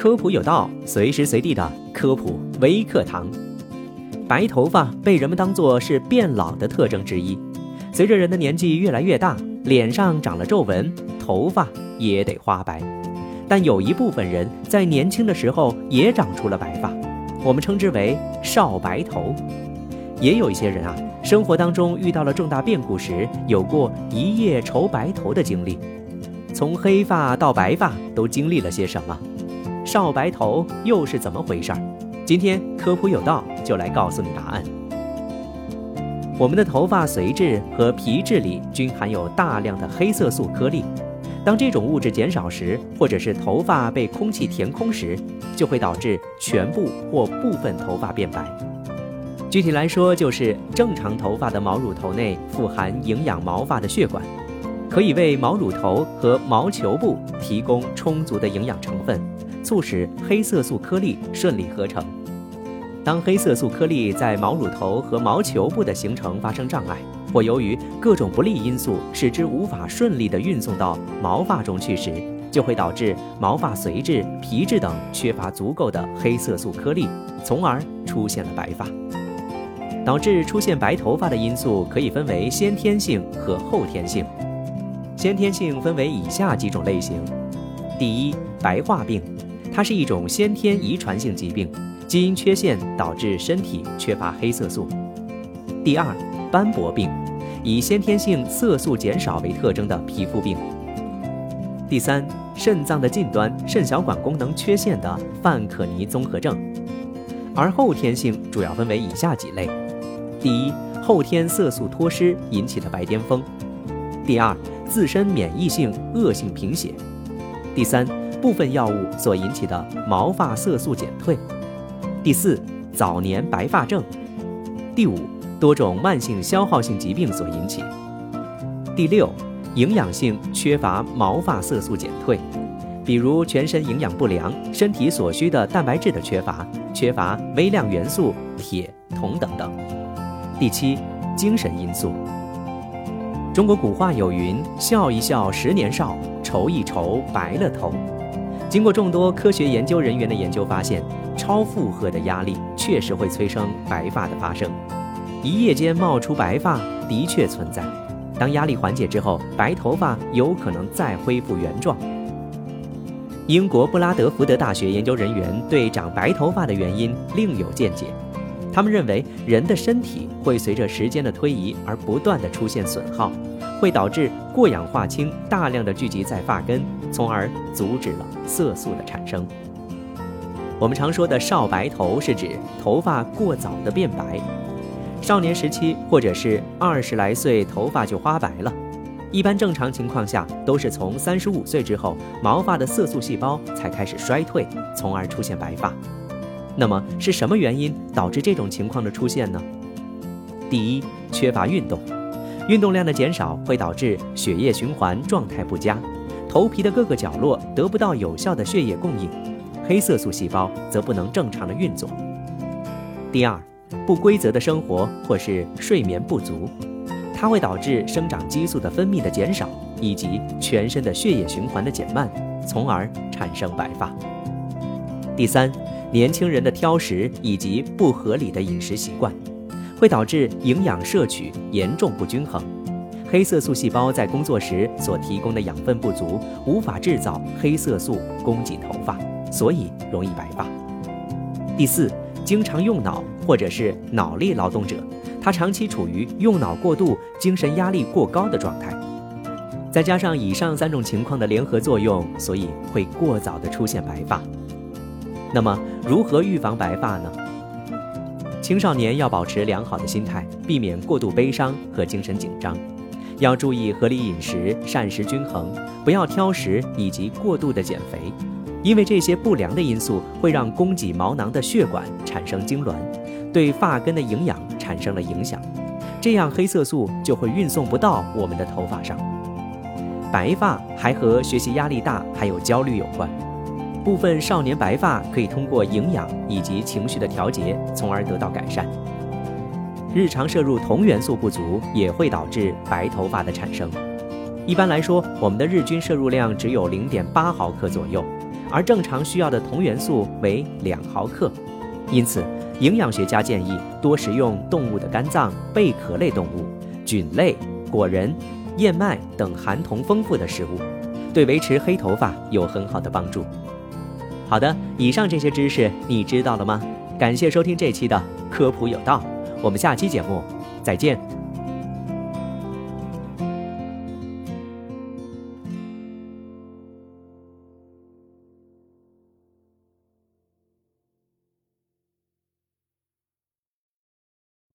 科普有道，随时随地的科普微课堂。白头发被人们当作是变老的特征之一。随着人的年纪越来越大，脸上长了皱纹，头发也得花白。但有一部分人在年轻的时候也长出了白发，我们称之为少白头。也有一些人啊，生活当中遇到了重大变故时，有过一夜愁白头的经历。从黑发到白发都经历了些什么？少白头又是怎么回事儿？今天科普有道就来告诉你答案。我们的头发髓质和皮质里均含有大量的黑色素颗粒，当这种物质减少时，或者是头发被空气填空时，就会导致全部或部分头发变白。具体来说，就是正常头发的毛乳头内富含营养毛发的血管，可以为毛乳头和毛球部提供充足的营养成分，促使黑色素颗粒顺利合成。当黑色素颗粒在毛乳头和毛球部的形成发生障碍，或由于各种不利因素使之无法顺利地运送到毛发中去时，就会导致毛发髓质、皮质等缺乏足够的黑色素颗粒，从而出现了白发。导致出现白头发的因素可以分为先天性和后天性。先天性分为以下几种类型：第一，白化病，它是一种先天遗传性疾病。基因缺陷导致身体缺乏黑色素。第二，斑驳病，以先天性色素减少为特征的皮肤病。第三，肾脏的近端肾小管功能缺陷的范可尼综合症。而后天性主要分为以下几类：第一，后天色素脱失引起的白癜风；第二，自身免疫性恶性贫血；第三，部分药物所引起的毛发色素减退。第四，早年白发症；第五，多种慢性消耗性疾病所引起；第六，营养性缺乏毛发色素减退，比如全身营养不良、身体所需的蛋白质的缺乏、缺乏微量元素铁、铜等等；第七，精神因素。中国古话有云：“笑一笑，十年少；愁一愁，白了头。”经过众多科学研究人员的研究发现，超负荷的压力确实会催生白发的发生。一夜间冒出白发的确存在，当压力缓解之后，白头发有可能再恢复原状。英国布拉德福德大学研究人员对长白头发的原因另有见解，他们认为人的身体会随着时间的推移而不断的出现损耗。会导致过氧化氢大量的聚集在发根，从而阻止了色素的产生。我们常说的少白头是指头发过早的变白，少年时期或者是二十来岁头发就花白了。一般正常情况下都是从三十五岁之后，毛发的色素细胞才开始衰退，从而出现白发。那么是什么原因导致这种情况的出现呢？第一，缺乏运动。运动量的减少会导致血液循环状态不佳，头皮的各个角落得不到有效的血液供应，黑色素细胞则不能正常的运作。第二，不规则的生活或是睡眠不足，它会导致生长激素的分泌的减少，以及全身的血液循环的减慢，从而产生白发。第三，年轻人的挑食以及不合理的饮食习惯。会导致营养摄取严重不均衡，黑色素细胞在工作时所提供的养分不足，无法制造黑色素供给头发，所以容易白发。第四，经常用脑或者是脑力劳动者，他长期处于用脑过度、精神压力过高的状态，再加上以上三种情况的联合作用，所以会过早的出现白发。那么，如何预防白发呢？青少年要保持良好的心态，避免过度悲伤和精神紧张，要注意合理饮食、膳食均衡，不要挑食以及过度的减肥，因为这些不良的因素会让供给毛囊的血管产生痉挛，对发根的营养产生了影响，这样黑色素就会运送不到我们的头发上。白发还和学习压力大还有焦虑有关。部分少年白发可以通过营养以及情绪的调节，从而得到改善。日常摄入铜元素不足也会导致白头发的产生。一般来说，我们的日均摄入量只有零点八毫克左右，而正常需要的铜元素为两毫克。因此，营养学家建议多食用动物的肝脏、贝壳类动物、菌类、果仁、燕麦等含铜丰富的食物，对维持黑头发有很好的帮助。好的，以上这些知识你知道了吗？感谢收听这期的科普有道，我们下期节目再见。